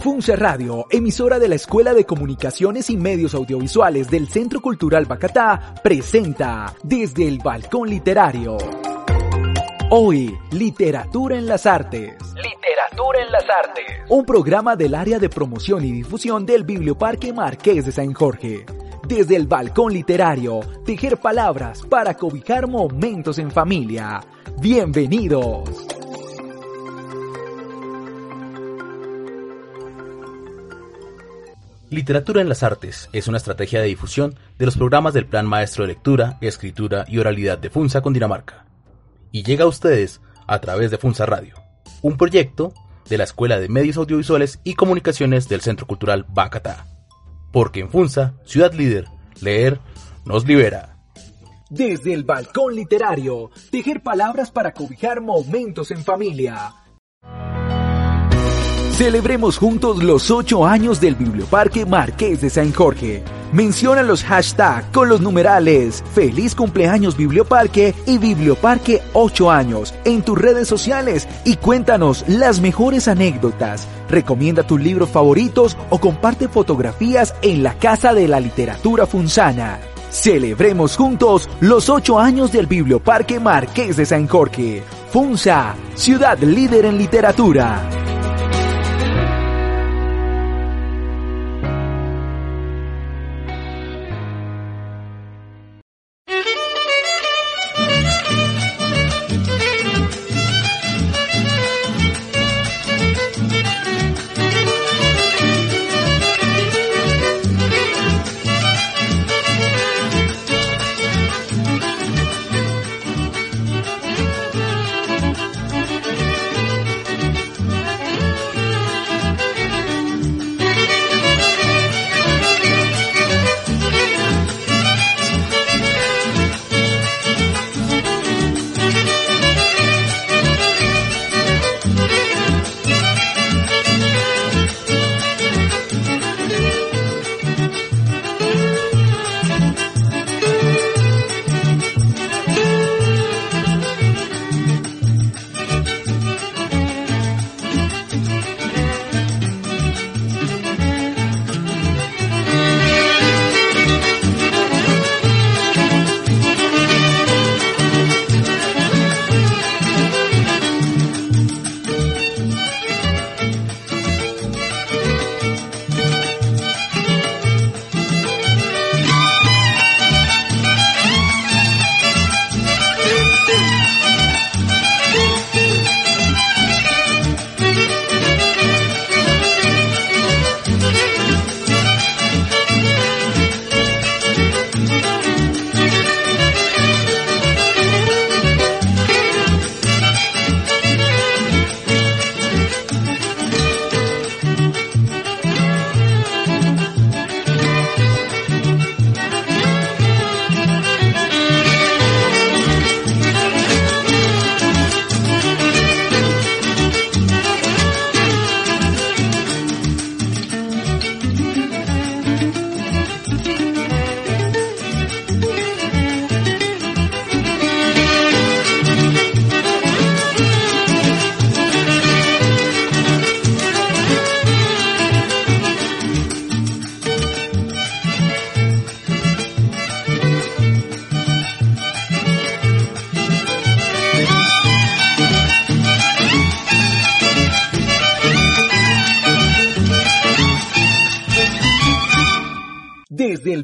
Funce Radio, emisora de la Escuela de Comunicaciones y Medios Audiovisuales del Centro Cultural Bacatá, presenta Desde el Balcón Literario. Hoy, Literatura en las Artes. Literatura en las Artes. Un programa del área de promoción y difusión del Biblioparque Marqués de San Jorge. Desde el Balcón Literario, tejer palabras para cobijar momentos en familia. Bienvenidos. Literatura en las Artes es una estrategia de difusión de los programas del Plan Maestro de Lectura, Escritura y Oralidad de FUNSA con Dinamarca. Y llega a ustedes a través de FUNSA Radio, un proyecto de la Escuela de Medios Audiovisuales y Comunicaciones del Centro Cultural Bacatá. Porque en FUNSA, ciudad líder, leer nos libera. Desde el balcón literario, tejer palabras para cobijar momentos en familia Celebremos juntos los 8 años del Biblioparque Marqués de San Jorge. Menciona los hashtags con los numerales Feliz cumpleaños Biblioparque y Biblioparque 8 años en tus redes sociales y cuéntanos las mejores anécdotas. Recomienda tus libros favoritos o comparte fotografías en la Casa de la Literatura Funsana. Celebremos juntos los 8 años del Biblioparque Marqués de San Jorge. Funsa, ciudad líder en literatura.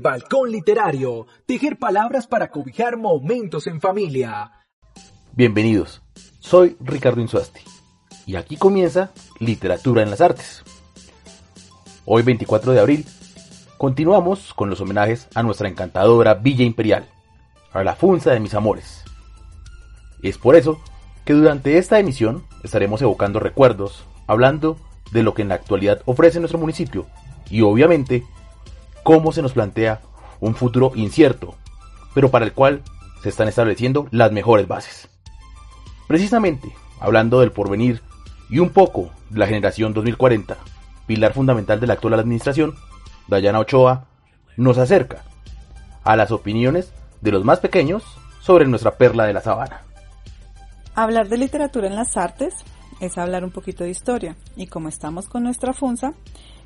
Balcón literario, tejer palabras para cobijar momentos en familia. Bienvenidos, soy Ricardo Insuasti y aquí comienza Literatura en las Artes. Hoy 24 de abril continuamos con los homenajes a nuestra encantadora Villa Imperial, a la funza de mis amores. Es por eso que durante esta emisión estaremos evocando recuerdos, hablando de lo que en la actualidad ofrece nuestro municipio y obviamente cómo se nos plantea un futuro incierto, pero para el cual se están estableciendo las mejores bases. Precisamente, hablando del porvenir y un poco de la generación 2040, pilar fundamental de la actual administración, Dayana Ochoa nos acerca a las opiniones de los más pequeños sobre nuestra perla de la sabana. Hablar de literatura en las artes es hablar un poquito de historia y como estamos con nuestra FUNSA,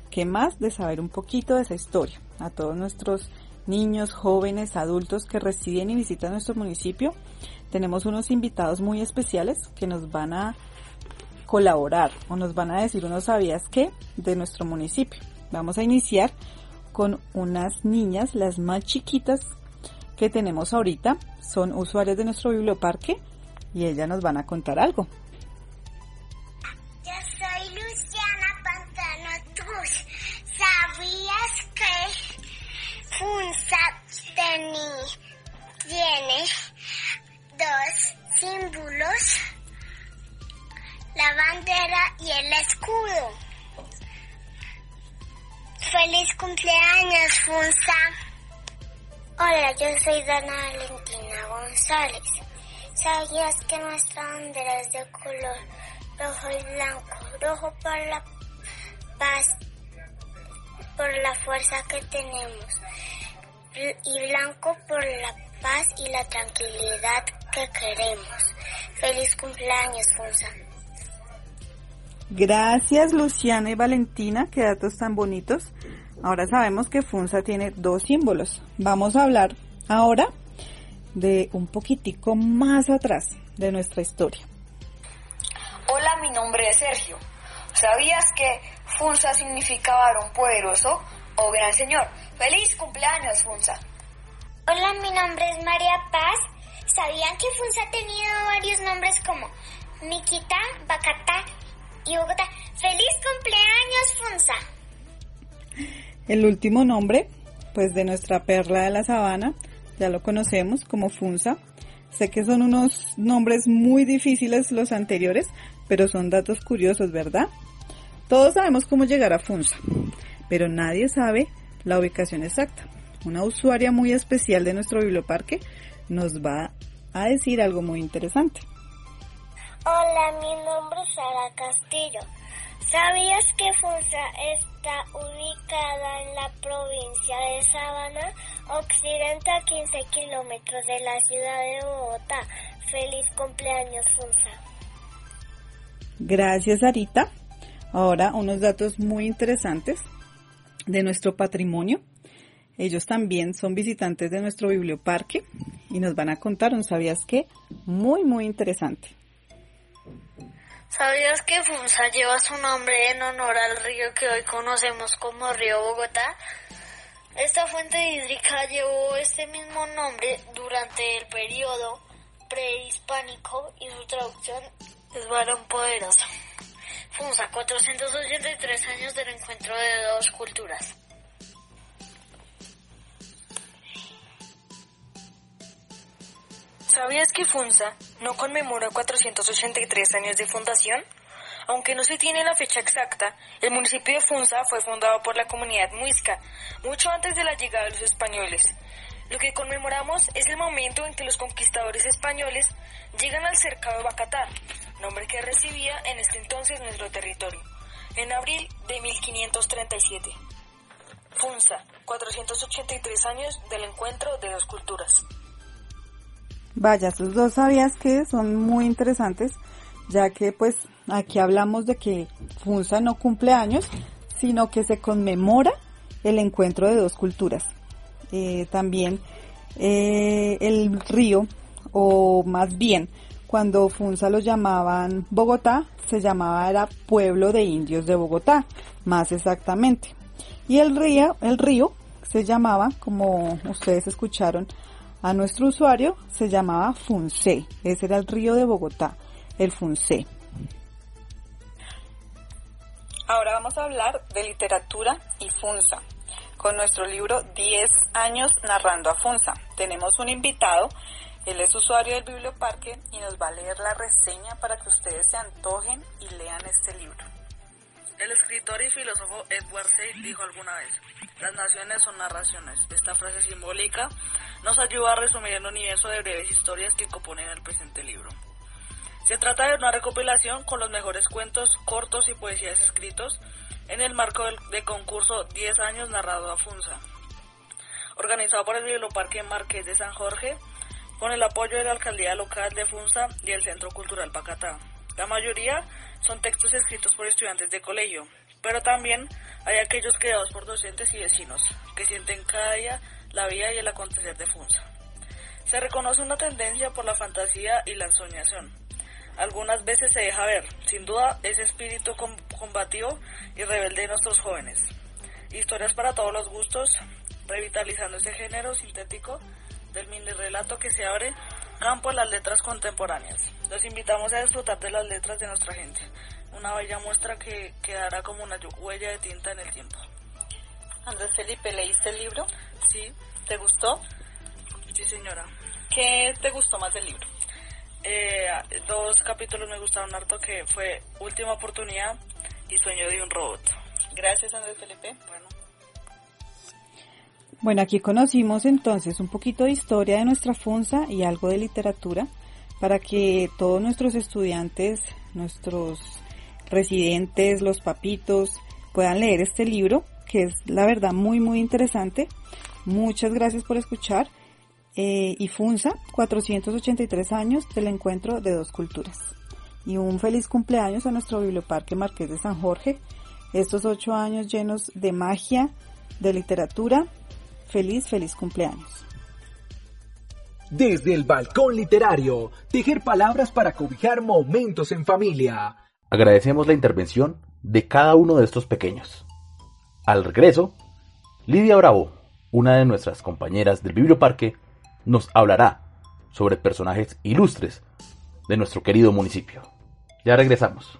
¿qué más de saber un poquito de esa historia? A todos nuestros niños, jóvenes, adultos que residen y visitan nuestro municipio, tenemos unos invitados muy especiales que nos van a colaborar o nos van a decir unos sabías qué de nuestro municipio. Vamos a iniciar con unas niñas, las más chiquitas que tenemos ahorita, son usuarias de nuestro biblioparque y ellas nos van a contar algo. FUNSA tiene dos símbolos? La bandera y el escudo. Feliz cumpleaños, FUNSA. Hola, yo soy Dana Valentina González. ¿Sabías que nuestra bandera es de color rojo y blanco? Rojo por la paz, por la fuerza que tenemos. Y blanco por la paz y la tranquilidad que queremos. Feliz cumpleaños, Funza. Gracias Luciana y Valentina, qué datos tan bonitos. Ahora sabemos que FUNSA tiene dos símbolos. Vamos a hablar ahora de un poquitico más atrás de nuestra historia. Hola, mi nombre es Sergio. ¿Sabías que Funza significa varón poderoso o gran señor? ¡Feliz cumpleaños, Funza! Hola, mi nombre es María Paz. ¿Sabían que Funza ha tenido varios nombres como Miquita, Bacata y Bogotá? ¡Feliz cumpleaños, Funza! El último nombre, pues de nuestra perla de la sabana, ya lo conocemos como Funza. Sé que son unos nombres muy difíciles los anteriores, pero son datos curiosos, ¿verdad? Todos sabemos cómo llegar a Funza, pero nadie sabe la ubicación exacta. Una usuaria muy especial de nuestro biblioparque nos va a decir algo muy interesante. Hola, mi nombre es Sara Castillo. ¿Sabías que Funza está ubicada en la provincia de Sabana, occidente a 15 kilómetros de la ciudad de Bogotá? Feliz cumpleaños, Funza. Gracias, Arita. Ahora unos datos muy interesantes de nuestro patrimonio. Ellos también son visitantes de nuestro biblioparque y nos van a contar un sabías qué muy muy interesante. ¿Sabías que Funza lleva su nombre en honor al río que hoy conocemos como Río Bogotá? Esta fuente hídrica llevó este mismo nombre durante el periodo prehispánico y su traducción es varón poderoso. Funza, 483 años del encuentro de dos culturas. ¿Sabías que FUNSA no conmemora 483 años de fundación? Aunque no se tiene la fecha exacta, el municipio de Funza fue fundado por la comunidad muisca, mucho antes de la llegada de los españoles. Lo que conmemoramos es el momento en que los conquistadores españoles llegan al cercado de Bacatá, nombre que recibía en este entonces nuestro territorio, en abril de 1537. Funza, 483 años del encuentro de dos culturas. Vaya, sus dos sabías que son muy interesantes, ya que pues aquí hablamos de que Funza no cumple años, sino que se conmemora el encuentro de dos culturas. Eh, también eh, el río, o más bien, cuando Funza lo llamaban Bogotá, se llamaba era Pueblo de Indios de Bogotá, más exactamente. Y el río, el río se llamaba, como ustedes escucharon, a nuestro usuario se llamaba Funce. Ese era el río de Bogotá, el Funce. Ahora vamos a hablar de literatura y Funza. Con nuestro libro 10 años narrando a Funza. Tenemos un invitado Él es usuario del Biblioparque y nos va a leer la reseña para que ustedes se antojen y lean este libro. El escritor y filósofo Edward Said dijo alguna vez, las naciones son narraciones. Esta frase simbólica nos ayuda a resumir el universo de breves historias que componen el presente libro. Se trata de una recopilación con los mejores cuentos, cortos y poesías escritos en el marco del de concurso 10 años narrado a Funza, organizado por el Biblioparque Marqués de San Jorge, con el apoyo de la alcaldía local de Funza y el Centro Cultural Pacatá. La mayoría son textos escritos por estudiantes de colegio, pero también hay aquellos creados por docentes y vecinos que sienten cada día la vida y el acontecer de Funza. Se reconoce una tendencia por la fantasía y la ensoñación. Algunas veces se deja ver, sin duda, ese espíritu combativo y rebelde de nuestros jóvenes. Historias para todos los gustos, revitalizando ese género sintético del mini relato que se abre campo en las letras contemporáneas. Los invitamos a disfrutar de las letras de nuestra gente, una bella muestra que quedará como una huella de tinta en el tiempo. Andrés Felipe, ¿leíste el libro? Sí. ¿Te gustó? Sí, señora. ¿Qué te gustó más del libro? Eh, dos capítulos me gustaron harto que fue Última Oportunidad y Sueño de un Robot. Gracias, Andrés Felipe. Bueno. Bueno, aquí conocimos entonces un poquito de historia de nuestra FUNSA y algo de literatura para que todos nuestros estudiantes, nuestros residentes, los papitos, puedan leer este libro, que es la verdad muy, muy interesante. Muchas gracias por escuchar. Eh, y FUNSA, 483 años del encuentro de dos culturas. Y un feliz cumpleaños a nuestro Biblioparque Marqués de San Jorge. Estos ocho años llenos de magia, de literatura. Feliz, feliz cumpleaños. Desde el balcón literario, tejer palabras para cobijar momentos en familia. Agradecemos la intervención de cada uno de estos pequeños. Al regreso, Lidia Bravo, una de nuestras compañeras del Biblioparque, nos hablará sobre personajes ilustres de nuestro querido municipio. Ya regresamos.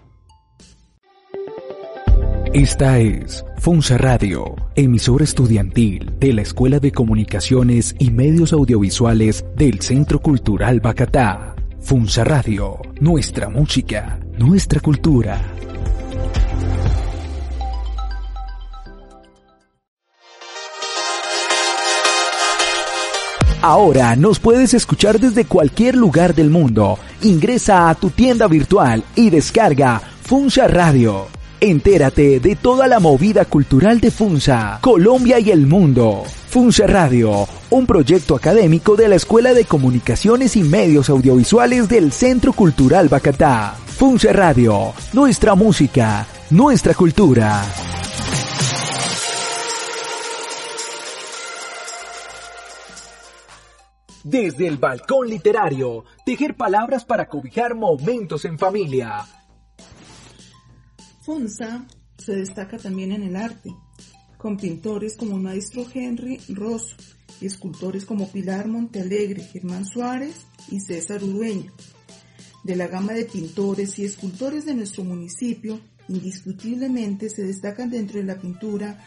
Esta es Funza Radio, emisora estudiantil de la Escuela de Comunicaciones y Medios Audiovisuales del Centro Cultural Bacatá. Funza Radio, nuestra música, nuestra cultura. Ahora nos puedes escuchar desde cualquier lugar del mundo. Ingresa a tu tienda virtual y descarga Funza Radio. Entérate de toda la movida cultural de Funza, Colombia y el mundo. Funza Radio, un proyecto académico de la Escuela de Comunicaciones y Medios Audiovisuales del Centro Cultural Bacatá. Funza Radio, nuestra música, nuestra cultura. Desde el balcón literario, tejer palabras para cobijar momentos en familia. Funza se destaca también en el arte, con pintores como el maestro Henry Rosso y escultores como Pilar Montealegre, Germán Suárez y César Urueña. De la gama de pintores y escultores de nuestro municipio, indiscutiblemente se destacan dentro de la pintura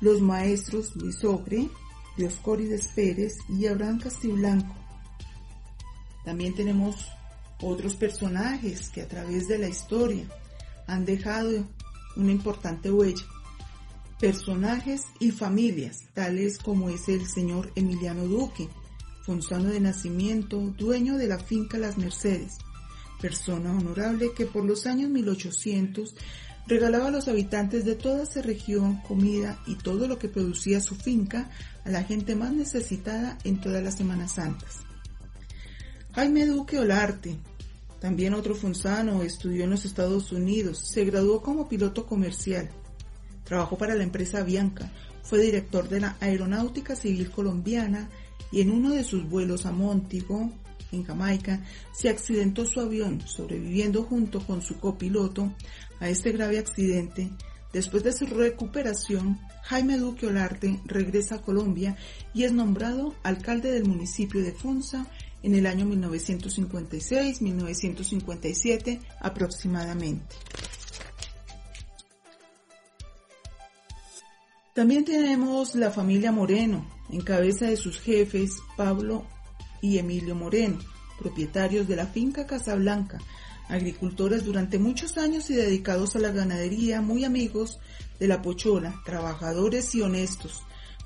los maestros Luis Ocre, Dioscórides Pérez y Abraham Castiblanco. También tenemos otros personajes que a través de la historia han dejado una importante huella. Personajes y familias, tales como es el señor Emiliano Duque, funzano de nacimiento, dueño de la finca Las Mercedes, persona honorable que por los años 1800 regalaba a los habitantes de toda esa región comida y todo lo que producía su finca a la gente más necesitada en todas las Semanas Santas. Jaime Duque Olarte, también otro funzano, estudió en los Estados Unidos, se graduó como piloto comercial, trabajó para la empresa Bianca, fue director de la Aeronáutica Civil Colombiana y en uno de sus vuelos a Montigo, en Jamaica, se accidentó su avión, sobreviviendo junto con su copiloto a este grave accidente. Después de su recuperación, Jaime Duque Olarte regresa a Colombia y es nombrado alcalde del municipio de Funza en el año 1956-1957 aproximadamente. También tenemos la familia Moreno, en cabeza de sus jefes Pablo y Emilio Moreno, propietarios de la finca Casablanca, agricultores durante muchos años y dedicados a la ganadería, muy amigos de la pochola, trabajadores y honestos.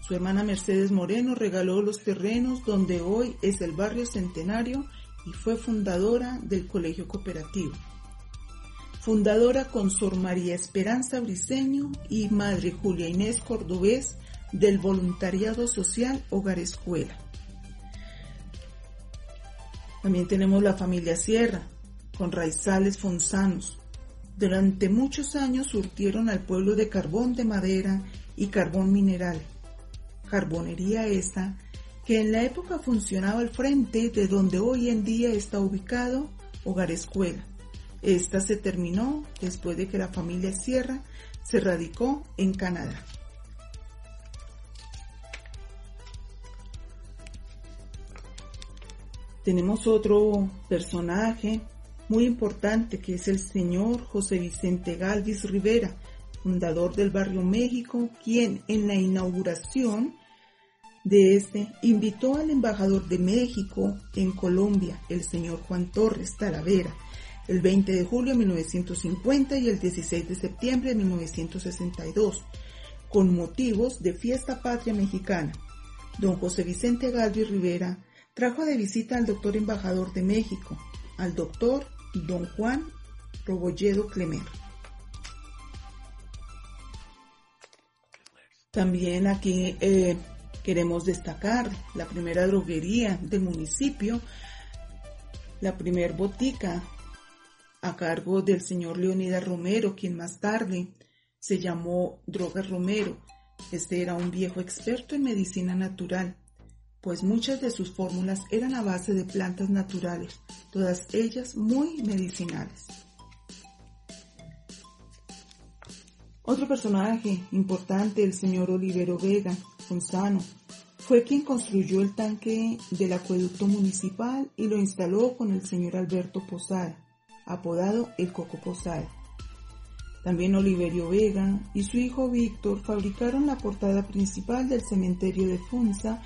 Su hermana Mercedes Moreno regaló los terrenos donde hoy es el barrio Centenario y fue fundadora del Colegio Cooperativo. Fundadora con Sor María Esperanza Briceño y Madre Julia Inés Cordobés del Voluntariado Social Hogar Escuela. También tenemos la familia Sierra, con raizales fonsanos. Durante muchos años surtieron al pueblo de carbón de madera y carbón mineral. Carbonería esta que en la época funcionaba al frente de donde hoy en día está ubicado Hogar Escuela. Esta se terminó después de que la familia Sierra se radicó en Canadá. Tenemos otro personaje muy importante que es el señor José Vicente Galvis Rivera, fundador del Barrio México, quien en la inauguración de este invitó al embajador de México en Colombia, el señor Juan Torres Talavera, el 20 de julio de 1950 y el 16 de septiembre de 1962, con motivos de fiesta patria mexicana. Don José Vicente Galvis Rivera trajo de visita al doctor embajador de México, al doctor don Juan Robolledo Clemer. También aquí eh, queremos destacar la primera droguería del municipio, la primer botica a cargo del señor Leonidas Romero, quien más tarde se llamó Drogas Romero. Este era un viejo experto en medicina natural pues muchas de sus fórmulas eran a base de plantas naturales, todas ellas muy medicinales. Otro personaje importante, el señor Olivero Vega Gonzano, fue quien construyó el tanque del acueducto municipal y lo instaló con el señor Alberto Posada, apodado el Coco Posada. También Oliverio Vega y su hijo Víctor fabricaron la portada principal del cementerio de Funza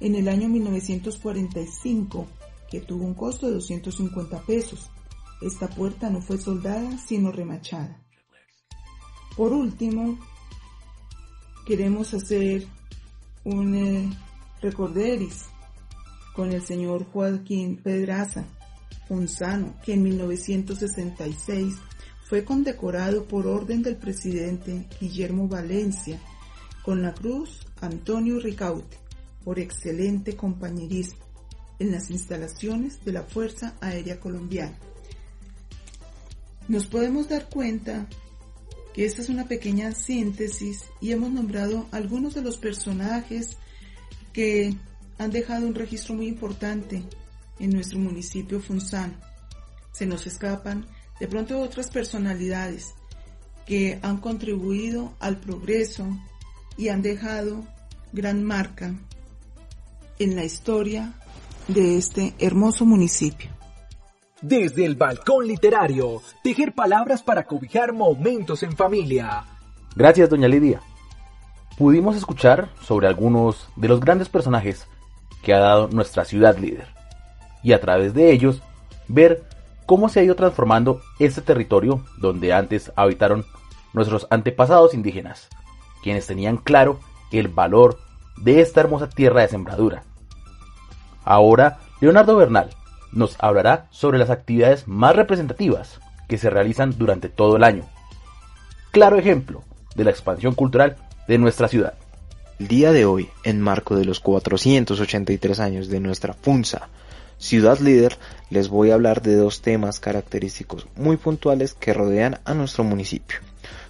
en el año 1945, que tuvo un costo de 250 pesos. Esta puerta no fue soldada, sino remachada. Por último, queremos hacer un eh, recorderis con el señor Joaquín Pedraza Fonzano, que en 1966 fue condecorado por orden del presidente Guillermo Valencia con la cruz Antonio Ricaute por excelente compañerismo en las instalaciones de la Fuerza Aérea Colombiana. Nos podemos dar cuenta que esta es una pequeña síntesis y hemos nombrado algunos de los personajes que han dejado un registro muy importante en nuestro municipio Funzano. Se nos escapan de pronto otras personalidades que han contribuido al progreso y han dejado gran marca en la historia de este hermoso municipio. Desde el balcón literario, tejer palabras para cobijar momentos en familia. Gracias, doña Lidia. Pudimos escuchar sobre algunos de los grandes personajes que ha dado nuestra ciudad líder y a través de ellos ver cómo se ha ido transformando este territorio donde antes habitaron nuestros antepasados indígenas, quienes tenían claro el valor de esta hermosa tierra de sembradura. Ahora, Leonardo Bernal nos hablará sobre las actividades más representativas que se realizan durante todo el año. Claro ejemplo de la expansión cultural de nuestra ciudad. El día de hoy, en marco de los 483 años de nuestra FUNSA, Ciudad Líder, les voy a hablar de dos temas característicos muy puntuales que rodean a nuestro municipio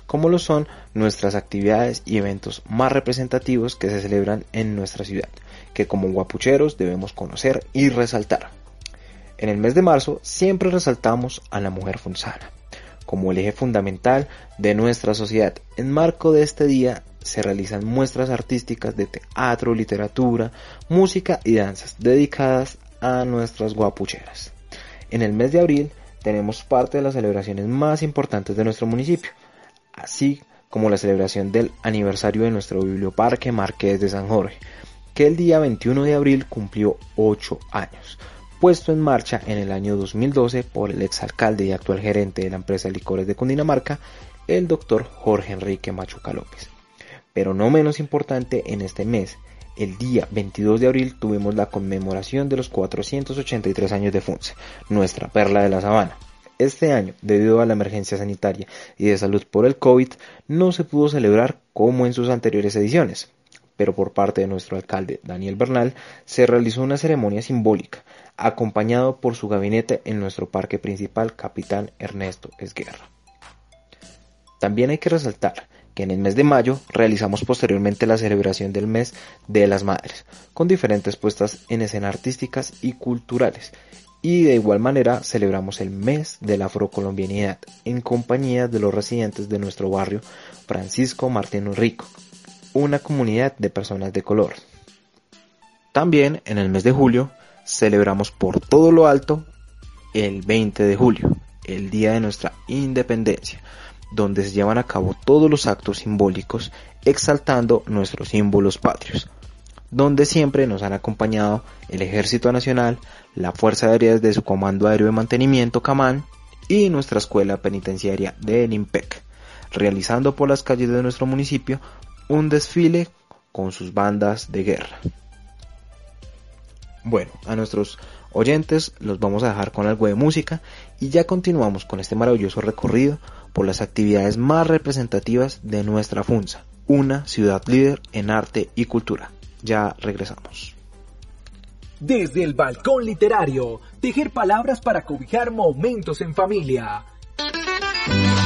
como lo son nuestras actividades y eventos más representativos que se celebran en nuestra ciudad, que como guapucheros debemos conocer y resaltar. En el mes de marzo siempre resaltamos a la mujer funzana como el eje fundamental de nuestra sociedad. En marco de este día se realizan muestras artísticas de teatro, literatura, música y danzas dedicadas a nuestras guapucheras. En el mes de abril tenemos parte de las celebraciones más importantes de nuestro municipio, así como la celebración del aniversario de nuestro biblioparque Marqués de San Jorge, que el día 21 de abril cumplió 8 años, puesto en marcha en el año 2012 por el exalcalde y actual gerente de la empresa licores de Cundinamarca, el doctor Jorge Enrique Machuca López. Pero no menos importante, en este mes, el día 22 de abril tuvimos la conmemoración de los 483 años de FUNCE, nuestra perla de la sabana. Este año, debido a la emergencia sanitaria y de salud por el COVID, no se pudo celebrar como en sus anteriores ediciones, pero por parte de nuestro alcalde Daniel Bernal se realizó una ceremonia simbólica, acompañado por su gabinete en nuestro parque principal, Capitán Ernesto Esguerra. También hay que resaltar que en el mes de mayo realizamos posteriormente la celebración del mes de las madres, con diferentes puestas en escena artísticas y culturales. Y de igual manera celebramos el mes de la afrocolombianidad en compañía de los residentes de nuestro barrio Francisco Martín Rico, una comunidad de personas de color. También en el mes de julio celebramos por todo lo alto el 20 de julio, el día de nuestra independencia, donde se llevan a cabo todos los actos simbólicos exaltando nuestros símbolos patrios, donde siempre nos han acompañado el Ejército Nacional, la Fuerza Aérea de su Comando Aéreo de Mantenimiento CAMAN y nuestra Escuela Penitenciaria del IMPEC, realizando por las calles de nuestro municipio un desfile con sus bandas de guerra. Bueno, a nuestros oyentes los vamos a dejar con algo de música y ya continuamos con este maravilloso recorrido por las actividades más representativas de nuestra FUNSA, una ciudad líder en arte y cultura. Ya regresamos. Desde el balcón literario, tejer palabras para cobijar momentos en familia.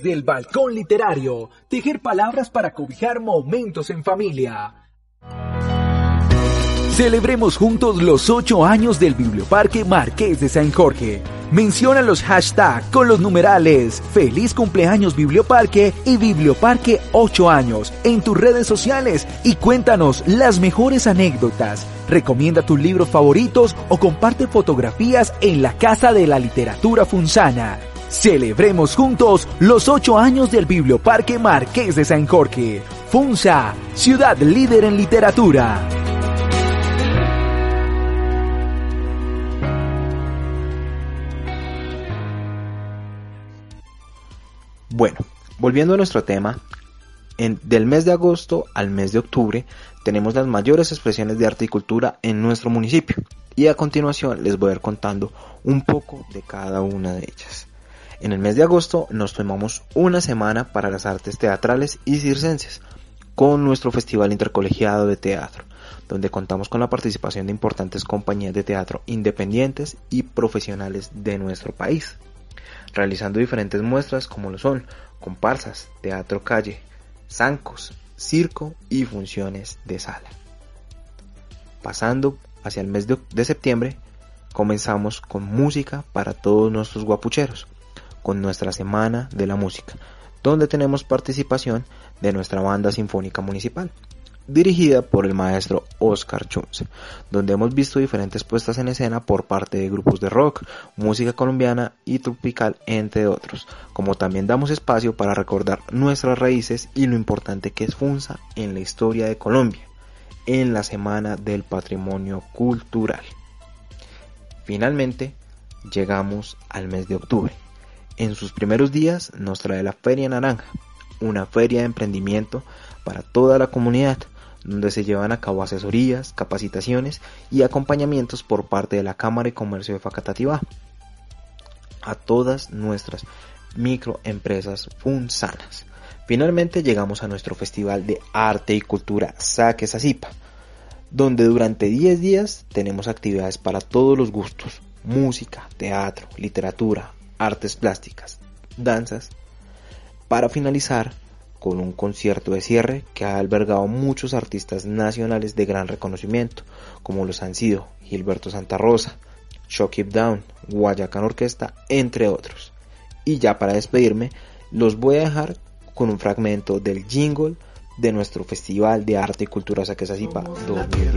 Desde el balcón literario, tejer palabras para cobijar momentos en familia. Celebremos juntos los 8 años del Biblioparque Marqués de San Jorge. Menciona los hashtags con los numerales Feliz cumpleaños Biblioparque y Biblioparque 8 años en tus redes sociales y cuéntanos las mejores anécdotas. Recomienda tus libros favoritos o comparte fotografías en la Casa de la Literatura Funsana. Celebremos juntos los ocho años del Biblioparque Marqués de San Jorge. FUNSA, ciudad líder en literatura. Bueno, volviendo a nuestro tema, del mes de agosto al mes de octubre tenemos las mayores expresiones de arte y cultura en nuestro municipio y a continuación les voy a ir contando un poco de cada una de ellas. En el mes de agosto nos tomamos una semana para las artes teatrales y circenses con nuestro Festival Intercolegiado de Teatro, donde contamos con la participación de importantes compañías de teatro independientes y profesionales de nuestro país, realizando diferentes muestras como lo son comparsas, teatro calle, zancos, circo y funciones de sala. Pasando hacia el mes de, septiembre, comenzamos con música para todos nuestros guapucheros con nuestra Semana de la Música, donde tenemos participación de nuestra banda sinfónica municipal, dirigida por el maestro Oscar Chunce, donde hemos visto diferentes puestas en escena por parte de grupos de rock, música colombiana y tropical, entre otros, como también damos espacio para recordar nuestras raíces y lo importante que es FUNSA en la historia de Colombia, en la Semana del Patrimonio Cultural. Finalmente, llegamos al mes de octubre, en sus primeros días nos trae la Feria Naranja, una feria de emprendimiento para toda la comunidad, donde se llevan a cabo asesorías, capacitaciones y acompañamientos por parte de la Cámara de Comercio de Facatativá a todas nuestras microempresas funsanas. Finalmente llegamos a nuestro Festival de Arte y Cultura Saque Sacipa, donde durante 10 días tenemos actividades para todos los gustos, música, teatro, literatura, artes plásticas, danzas, para finalizar con un concierto de cierre que ha albergado muchos artistas nacionales de gran reconocimiento, como los han sido Gilberto Santa Rosa, Shock It Down, Guayacán Orquesta, entre otros. Y ya para despedirme, los voy a dejar con un fragmento del jingle de nuestro Festival de Arte y Cultura Saquesazipa 2010.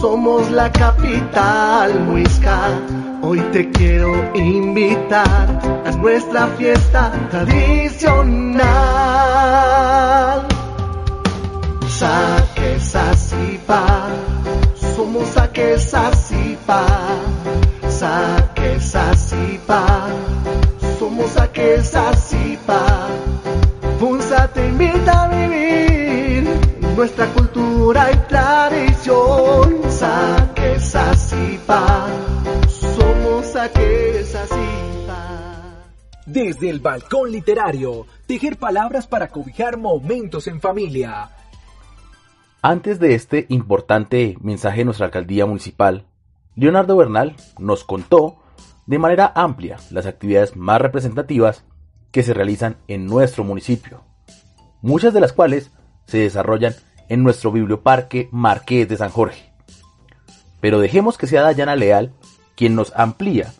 Somos la capital muisca Hoy te quiero invitar a nuestra fiesta tradicional. Saque Sacipa, somos Saque Sacipa, Saque Sacipa, somos Saque Sacipa. Funza te invita a vivir nuestra cultura y tradición. Saque Sacipa desde el balcón literario, tejer palabras para cobijar momentos en familia. Antes de este importante mensaje de nuestra alcaldía municipal, Leonardo Bernal nos contó de manera amplia las actividades más representativas que se realizan en nuestro municipio, muchas de las cuales se desarrollan en nuestro biblioparque Marqués de San Jorge. Pero dejemos que sea Dayana Leal quien nos amplía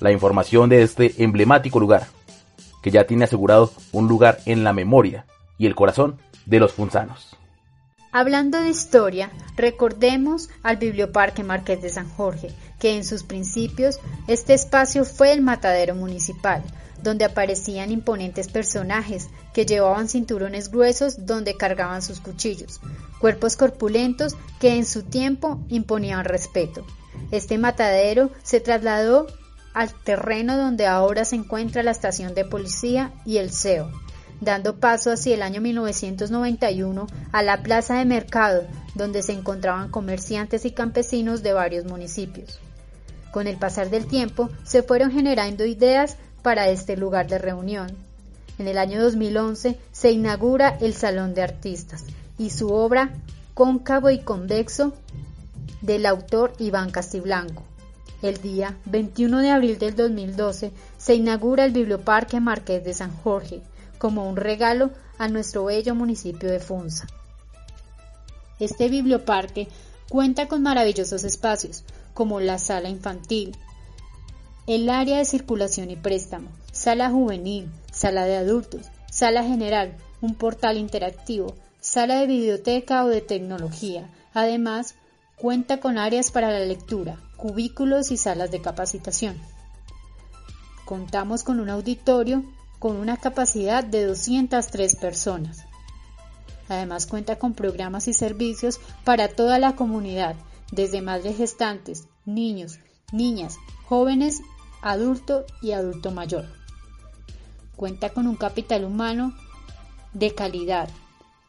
la información de este emblemático lugar, que ya tiene asegurado un lugar en la memoria y el corazón de los funzanos. Hablando de historia, recordemos al Biblioparque Marqués de San Jorge, que en sus principios este espacio fue el matadero municipal, donde aparecían imponentes personajes que llevaban cinturones gruesos donde cargaban sus cuchillos, cuerpos corpulentos que en su tiempo imponían respeto. Este matadero se trasladó al terreno donde ahora se encuentra la estación de policía y el CEO, dando paso hacia el año 1991 a la plaza de mercado, donde se encontraban comerciantes y campesinos de varios municipios. Con el pasar del tiempo se fueron generando ideas para este lugar de reunión. En el año 2011 se inaugura el Salón de Artistas y su obra Cóncavo y Convexo del autor Iván Castiblanco. el día 21 de abril del 2012 se inaugura el Biblioparque Marqués de San Jorge como un regalo a nuestro bello municipio de Funza. Este biblioparque cuenta con maravillosos espacios como la sala infantil, el área de circulación y préstamo, sala juvenil, sala de adultos, sala general, un portal interactivo, sala de biblioteca o de tecnología. Además, cuenta con áreas para la lectura, cubículos y salas de capacitación. Contamos con un auditorio con una capacidad de 203 personas. Además cuenta con programas y servicios para toda la comunidad, desde madres gestantes, niños, niñas, jóvenes, adulto y adulto mayor. Cuenta con un capital humano de calidad,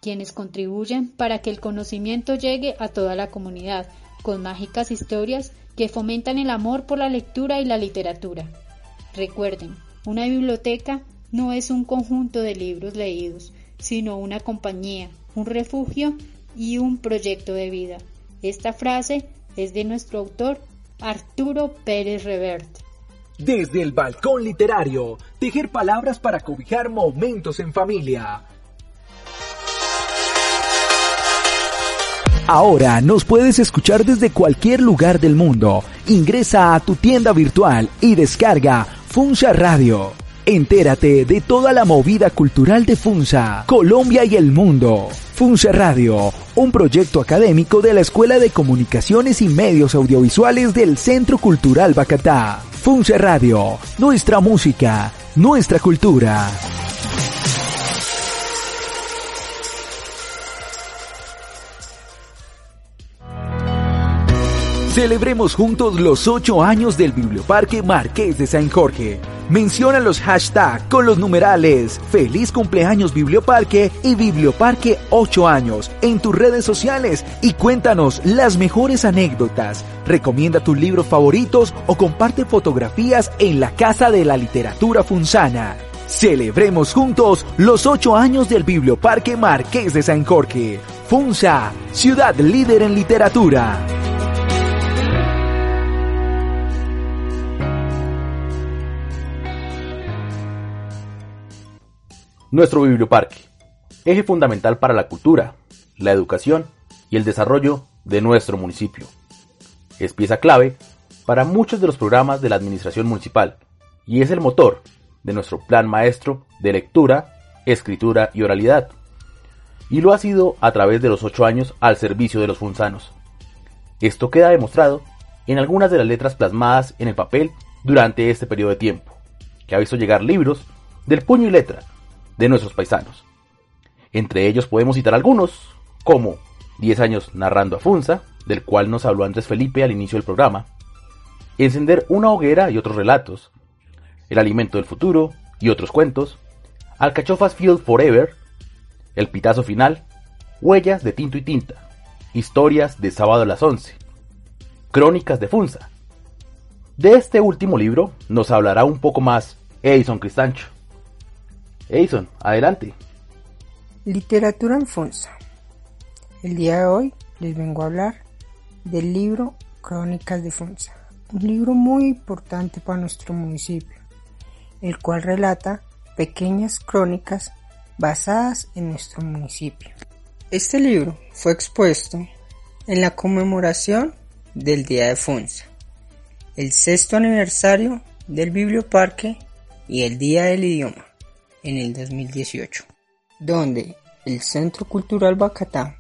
quienes contribuyen para que el conocimiento llegue a toda la comunidad, con mágicas historias que fomentan el amor por la lectura y la literatura. Recuerden, una biblioteca no es un conjunto de libros leídos, sino una compañía, un refugio y un proyecto de vida. Esta frase es de nuestro autor Arturo Pérez Revert. Desde el balcón literario, tejer palabras para cobijar momentos en familia. Ahora nos puedes escuchar desde cualquier lugar del mundo. Ingresa a tu tienda virtual y descarga Funza Radio. Entérate de toda la movida cultural de Funza, Colombia y el mundo. Funza Radio, un proyecto académico de la Escuela de Comunicaciones y Medios Audiovisuales del Centro Cultural Bacatá. Funza Radio, nuestra música, nuestra cultura. Celebremos juntos los 8 años del Biblioparque Marqués de San Jorge. Menciona los hashtags con los numerales Feliz cumpleaños Biblioparque y Biblioparque 8 años en tus redes sociales y cuéntanos las mejores anécdotas. Recomienda tus libros favoritos o comparte fotografías en la Casa de la Literatura Funzana. Celebremos juntos los 8 años del Biblioparque Marqués de San Jorge. Funza, ciudad líder en literatura. Nuestro biblioparque, eje fundamental para la cultura, la educación y el desarrollo de nuestro municipio. Es pieza clave para muchos de los programas de la administración municipal y es el motor de nuestro plan maestro de lectura, escritura y oralidad. Y lo ha sido a través de los ocho años al servicio de los funzanos. Esto queda demostrado en algunas de las letras plasmadas en el papel durante este periodo de tiempo, que ha visto llegar libros del puño y letra de nuestros paisanos. Entre ellos podemos citar algunos, como 10 años narrando a Funza, del cual nos habló Andrés Felipe al inicio del programa, Encender una hoguera y otros relatos, El alimento del futuro y otros cuentos, Alcachofas Field Forever, El pitazo final, Huellas de tinto y tinta, Historias de sábado a las 11, Crónicas de Funza. De este último libro nos hablará un poco más Edison Cristancho. Edison, adelante. Literatura en Funza. El día de hoy les vengo a hablar del libro Crónicas de Funza, un libro muy importante para nuestro municipio, el cual relata pequeñas crónicas basadas en nuestro municipio. Este libro fue expuesto en la conmemoración del Día de Funza, el sexto aniversario del Biblioparque y el Día del Idioma en el 2018, donde el Centro Cultural Bacatá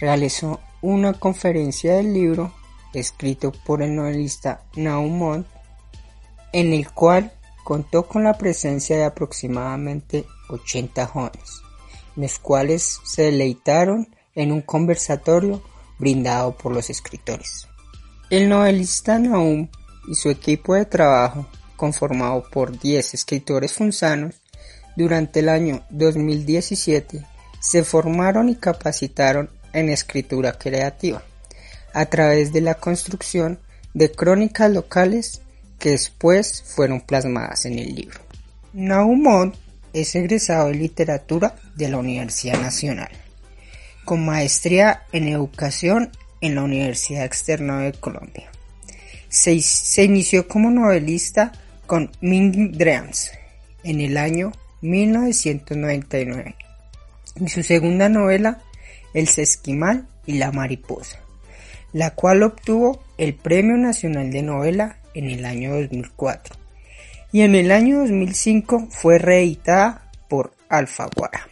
realizó una conferencia del libro escrito por el novelista Naumont, en el cual contó con la presencia de aproximadamente 80 jóvenes, los cuales se deleitaron en un conversatorio brindado por los escritores. El novelista Naum y su equipo de trabajo, conformado por 10 escritores funzanos, durante el año 2017 se formaron y capacitaron en escritura creativa a través de la construcción de crónicas locales que después fueron plasmadas en el libro. Naumont es egresado de literatura de la Universidad Nacional, con maestría en educación en la Universidad Externa de Colombia. Se, inició como novelista con Ming Dreams en el año 1999 y su segunda novela El Sesquimal y la Mariposa, la cual obtuvo el Premio Nacional de Novela en el año 2004 y en el año 2005 fue reeditada por Alfaguara.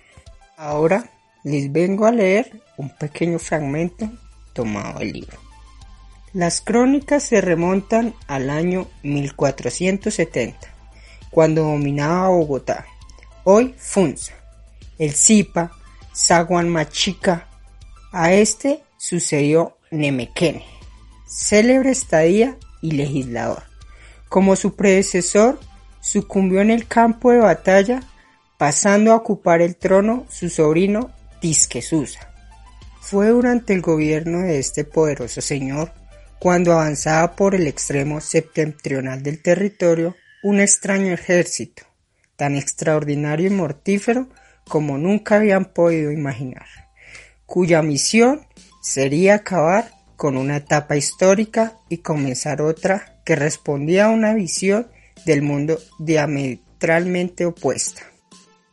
Ahora les vengo a leer un pequeño fragmento tomado del libro. Las crónicas se remontan al año 1470, cuando dominaba Bogotá, hoy Funza, el Zipa, Machica. A este sucedió Nemequene, célebre estadía y legislador. Como su predecesor, sucumbió en el campo de batalla, pasando a ocupar el trono su sobrino Tisquesusa. Fue durante el gobierno de este poderoso señor cuando avanzaba por el extremo septentrional del territorio un extraño ejército, tan extraordinario y mortífero como nunca habían podido imaginar, cuya misión sería acabar con una etapa histórica y comenzar otra que respondía a una visión del mundo diametralmente opuesta.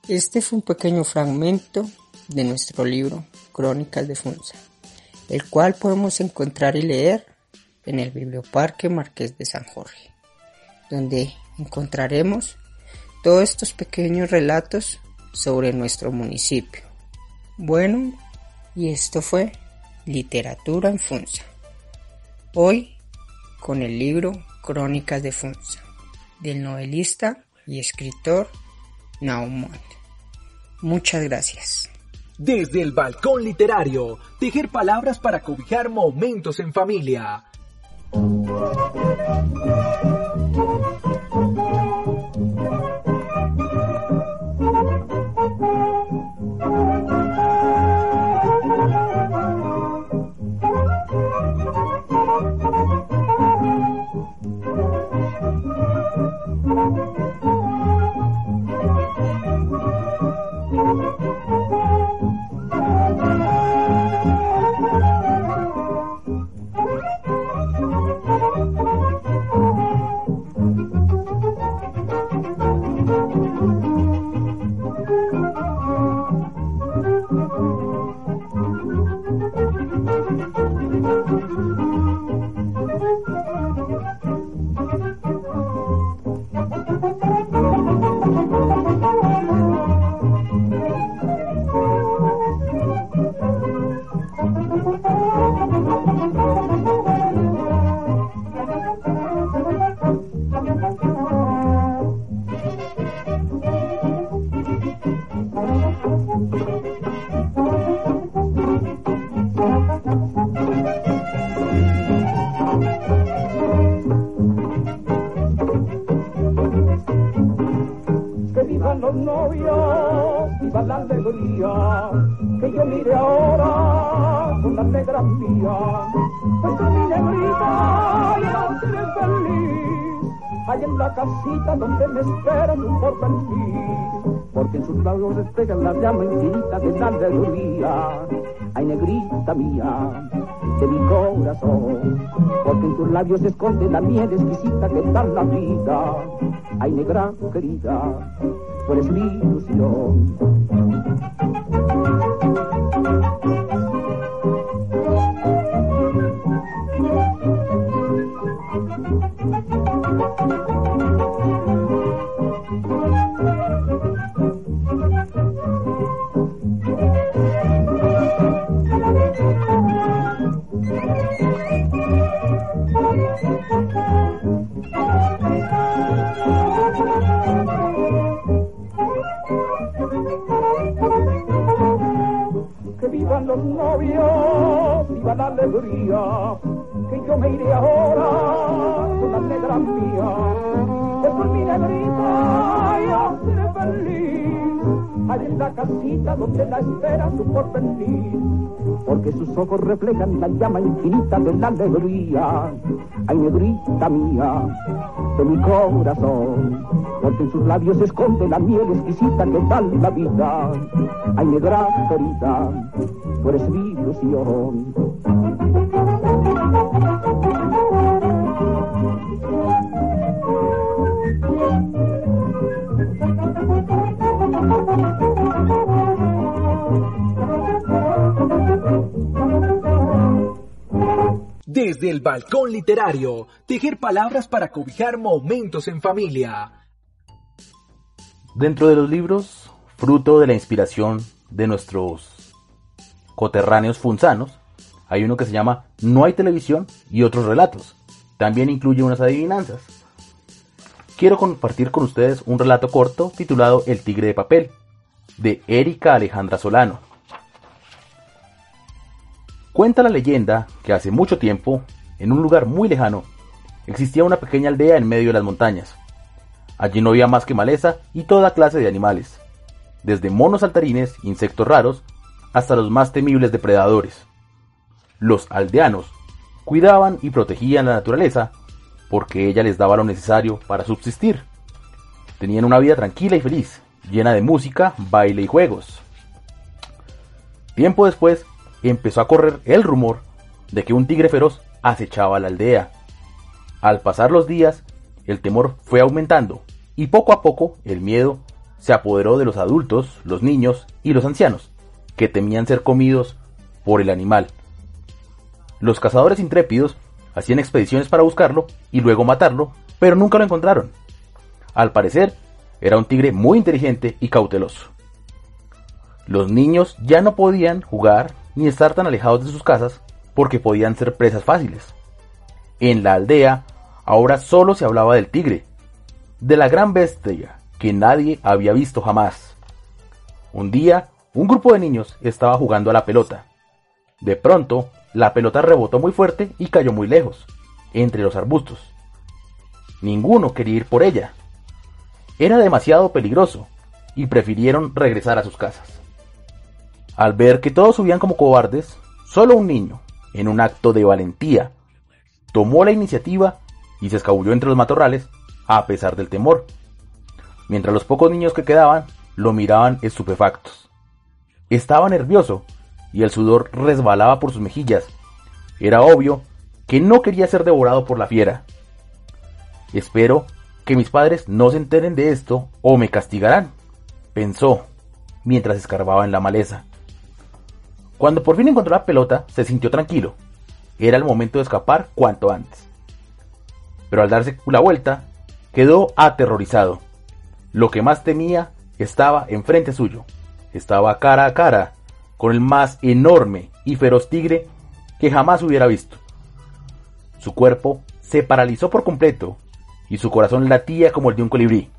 Este fue un pequeño fragmento de nuestro libro Crónicas de Funza, el cual podemos encontrar y leer en el Biblioparque Marqués de San Jorge, donde encontraremos todos estos pequeños relatos sobre nuestro municipio. Bueno, y esto fue Literatura en Funza. Hoy con el libro Crónicas de Funza, del novelista y escritor Naumont. Muchas gracias. Desde el balcón literario, tejer palabras para cobijar momentos en familia. Infinita de la alegría. Ay, negrita mía, de mi corazón, porque en tus labios se esconde la miel exquisita que da la vida. Ay, negra querida, tú eres mi ilusión. Porque sus ojos reflejan la llama infinita de la alegría. Ay, negrita mía, de mi corazón, porque en sus labios se esconde la miel exquisita que da la vida. Ay, negra querida, tú eres mi ilusión. Desde el balcón literario, tejer palabras para cobijar momentos en familia. Dentro de los libros, fruto de la inspiración de nuestros coterráneos funzanos, hay uno que se llama No hay televisión y otros relatos. También incluye unas adivinanzas. Quiero compartir con ustedes un relato corto titulado El tigre de papel, de Erika Alejandra Solano. Cuenta la leyenda que hace mucho tiempo, en un lugar muy lejano, existía una pequeña aldea en medio de las montañas. Allí no había más que maleza y toda clase de animales, desde monos saltarines, insectos raros, hasta los más temibles depredadores. Los aldeanos cuidaban y protegían la naturaleza porque ella les daba lo necesario para subsistir. Tenían una vida tranquila y feliz, llena de música, baile y juegos. Tiempo después empezó a correr el rumor de que un tigre feroz acechaba la aldea. Al pasar los días, el temor fue aumentando y poco a poco el miedo se apoderó de los adultos, los niños y los ancianos, que temían ser comidos por el animal. Los cazadores intrépidos hacían expediciones para buscarlo y luego matarlo, pero nunca lo encontraron. Al parecer, era un tigre muy inteligente y cauteloso. Los niños ya no podían jugar ni estar tan alejados de sus casas porque podían ser presas fáciles. En la aldea ahora solo se hablaba del tigre, de la gran bestia que nadie había visto jamás. Un día, un grupo de niños estaba jugando a la pelota. De pronto, la pelota rebotó muy fuerte y cayó muy lejos, entre los arbustos. Ninguno quería ir por ella. Era demasiado peligroso y prefirieron regresar a sus casas. Al ver que todos subían como cobardes, solo un niño, en un acto de valentía, tomó la iniciativa y se escabulló entre los matorrales a pesar del temor, mientras los pocos niños que quedaban lo miraban estupefactos. Estaba nervioso y el sudor resbalaba por sus mejillas. Era obvio que no quería ser devorado por la fiera. Espero que mis padres no se enteren de esto o me castigarán, pensó mientras escarbaba en la maleza. Cuando por fin encontró la pelota, se sintió tranquilo. Era el momento de escapar cuanto antes. Pero al darse la vuelta, quedó aterrorizado. Lo que más temía estaba enfrente suyo. Estaba cara a cara con el más enorme y feroz tigre que jamás hubiera visto. Su cuerpo se paralizó por completo y su corazón latía como el de un colibrí.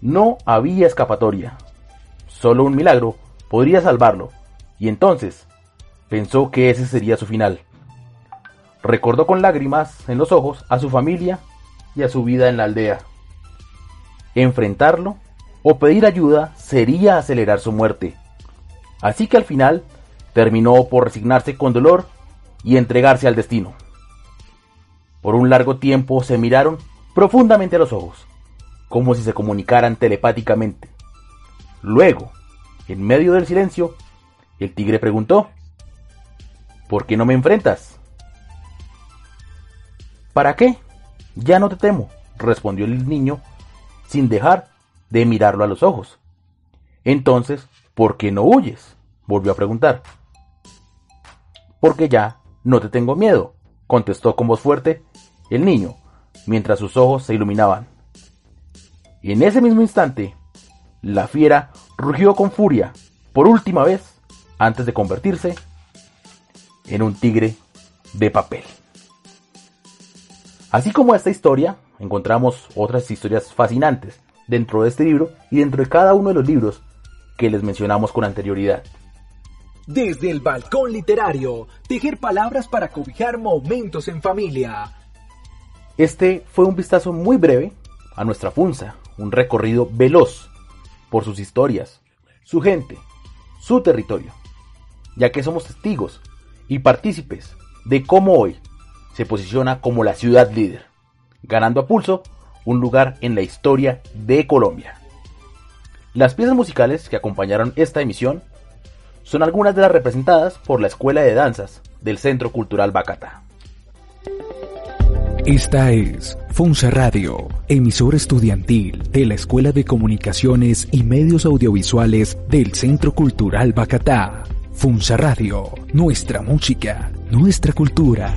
No había escapatoria. Solo un milagro podría salvarlo y entonces pensó que ese sería su final. Recordó con lágrimas en los ojos a su familia y a su vida en la aldea. Enfrentarlo o pedir ayuda sería acelerar su muerte. Así que al final terminó por resignarse con dolor y entregarse al destino. Por un largo tiempo se miraron profundamente a los ojos, como si se comunicaran telepáticamente. Luego, en medio del silencio, el tigre preguntó, ¿por qué no me enfrentas? ¿Para qué? Ya no te temo, respondió el niño, sin dejar de mirarlo a los ojos. Entonces, ¿por qué no huyes? volvió a preguntar. Porque ya no te tengo miedo, contestó con voz fuerte el niño, mientras sus ojos se iluminaban. En ese mismo instante, la fiera rugió con furia, por última vez, antes de convertirse en un tigre de papel. Así como esta historia, encontramos otras historias fascinantes dentro de este libro y dentro de cada uno de los libros que les mencionamos con anterioridad. Desde el balcón literario, tejer palabras para cobijar momentos en familia. Este fue un vistazo muy breve a nuestra Funza, un recorrido veloz por sus historias, su gente, su territorio ya que somos testigos y partícipes de cómo hoy se posiciona como la ciudad líder, ganando a pulso un lugar en la historia de Colombia. Las piezas musicales que acompañaron esta emisión son algunas de las representadas por la Escuela de Danzas del Centro Cultural Bacata. Esta es Funza Radio, emisor estudiantil de la Escuela de Comunicaciones y Medios Audiovisuales del Centro Cultural Bacatá. Funza Radio, nuestra música, nuestra cultura.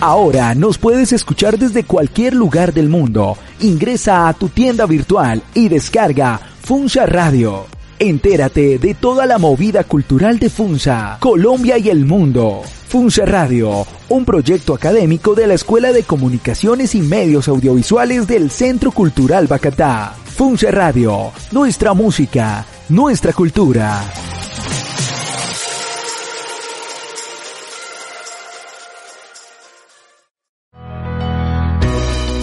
Ahora nos puedes escuchar desde cualquier lugar del mundo. Ingresa a tu tienda virtual y descarga Funza Radio. Entérate de toda la movida cultural de Funza, Colombia y el mundo. Funza Radio, un proyecto académico de la Escuela de Comunicaciones y Medios Audiovisuales del Centro Cultural Bacatá. Funza Radio, nuestra música, nuestra cultura.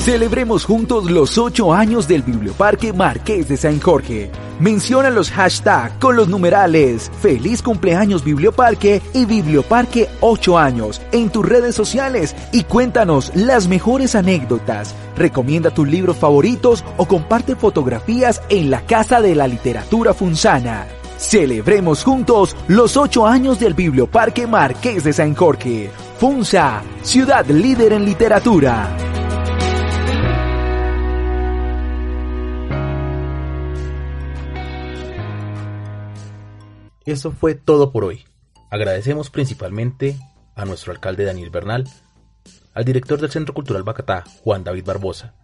Celebremos juntos los 8 años del Biblioparque Marqués de San Jorge. Menciona los hashtags con los numerales Feliz cumpleaños Biblioparque y Biblioparque 8 años en tus redes sociales y cuéntanos las mejores anécdotas. Recomienda tus libros favoritos o comparte fotografías en la Casa de la Literatura Funzana. Celebremos juntos los 8 años del Biblioparque Marqués de San Jorge. Funza, ciudad líder en literatura. Eso fue todo por hoy. Agradecemos principalmente a nuestro alcalde Daniel Bernal, al director del Centro Cultural Bacatá, Juan David Barbosa,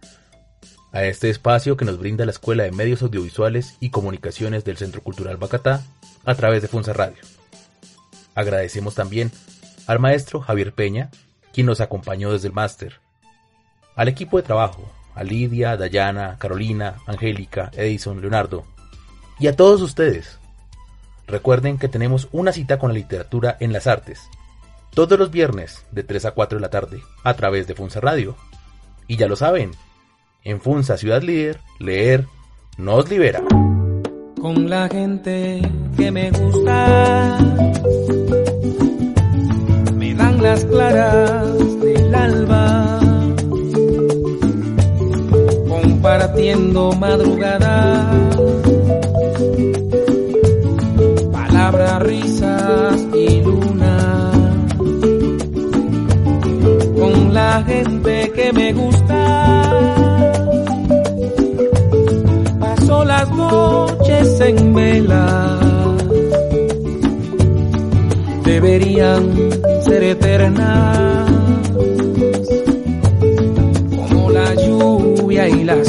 a este espacio que nos brinda la Escuela de Medios Audiovisuales y Comunicaciones del Centro Cultural Bacatá a través de Funza Radio. Agradecemos también al maestro Javier Peña, quien nos acompañó desde el máster, al equipo de trabajo, a Lidia, Dayana, Carolina, Angélica, Edison, Leonardo, y a todos ustedes Recuerden que tenemos una cita con la literatura en las artes, todos los viernes de 3 a 4 de la tarde, a través de Funza Radio. Y ya lo saben, en Funza Ciudad Líder, leer nos libera. Con la gente que me gusta, me dan las claras del alba, compartiendo madrugada La gente que me gusta. Paso las noches en vela. Deberían ser eternas. Como la lluvia y la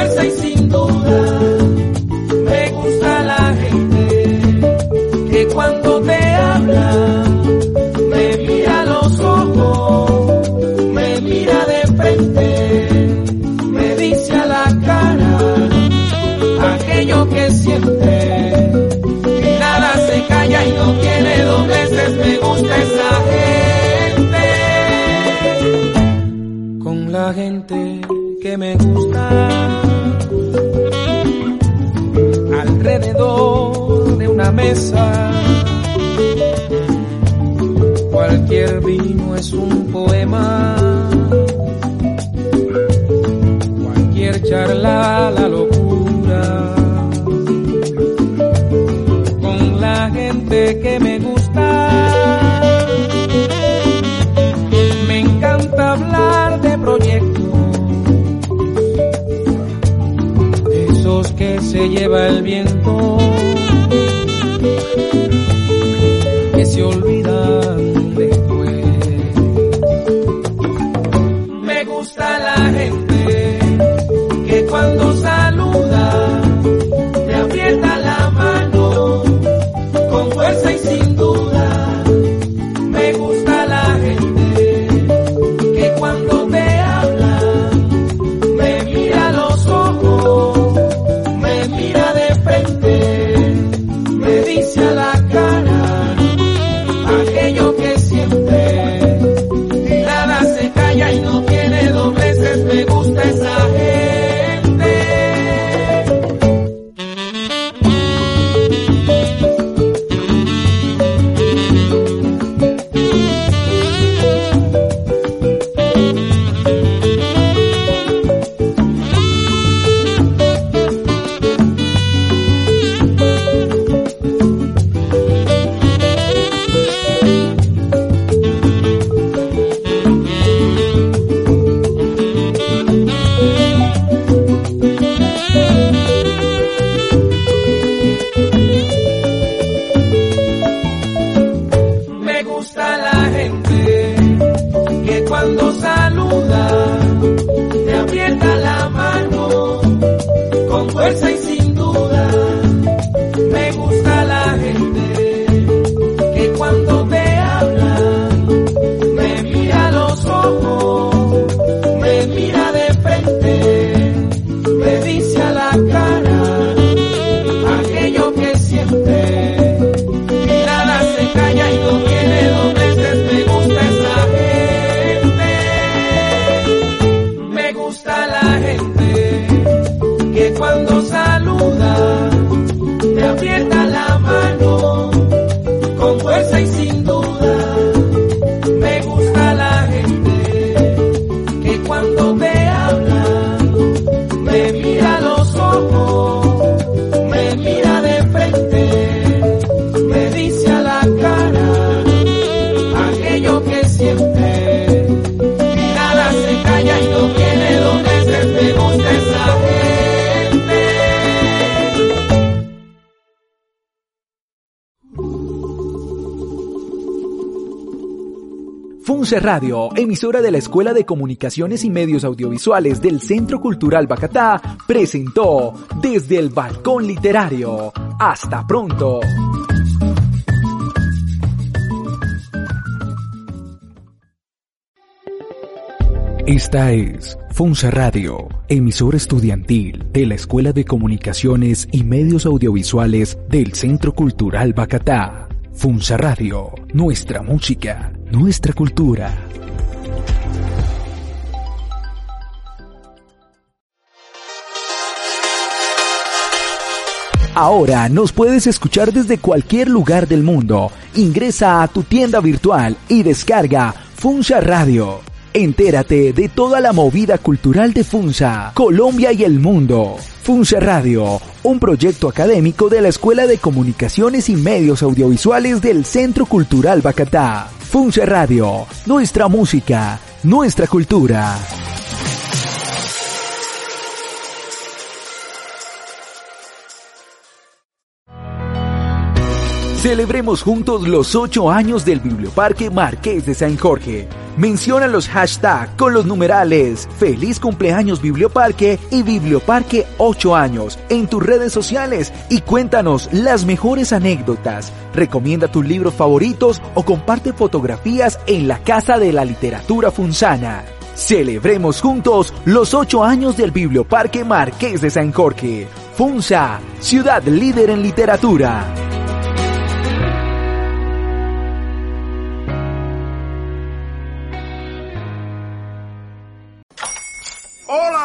fuerza y sin duda. Me gusta la gente que cuando te habla, me mira a los ojos, me mira de frente, me dice a la cara aquello que siente. Y nada se calla y no tiene dos veces, me gusta esa gente. Gusta. Alrededor de una mesa, cualquier vino es un poema. Cualquier charla, la locura. Con la gente que me Radio, emisora de la Escuela de Comunicaciones y Medios Audiovisuales del Centro Cultural Bacatá, presentó Desde el Balcón Literario. Hasta pronto. Esta es Funza Radio, emisora estudiantil de la Escuela de Comunicaciones y Medios Audiovisuales del Centro Cultural Bacatá. Funza Radio, nuestra música, nuestra cultura. Ahora nos puedes escuchar desde cualquier lugar del mundo. Ingresa a tu tienda virtual y descarga Funza Radio. Entérate de toda la movida cultural de Funza, Colombia y el mundo. Funza Radio, un proyecto académico de la Escuela de Comunicaciones y Medios Audiovisuales del Centro Cultural Bacatá. Funza Radio, nuestra música, nuestra cultura. Celebremos juntos los 8 años del Biblioparque Marqués de San Jorge. Menciona los hashtags con los numerales Feliz cumpleaños Biblioparque y Biblioparque 8 años en tus redes sociales y cuéntanos las mejores anécdotas. Recomienda tus libros favoritos o comparte fotografías en la Casa de la Literatura Funzana. Celebremos juntos los 8 años del Biblioparque Marqués de San Jorge. Funza, ciudad líder en literatura.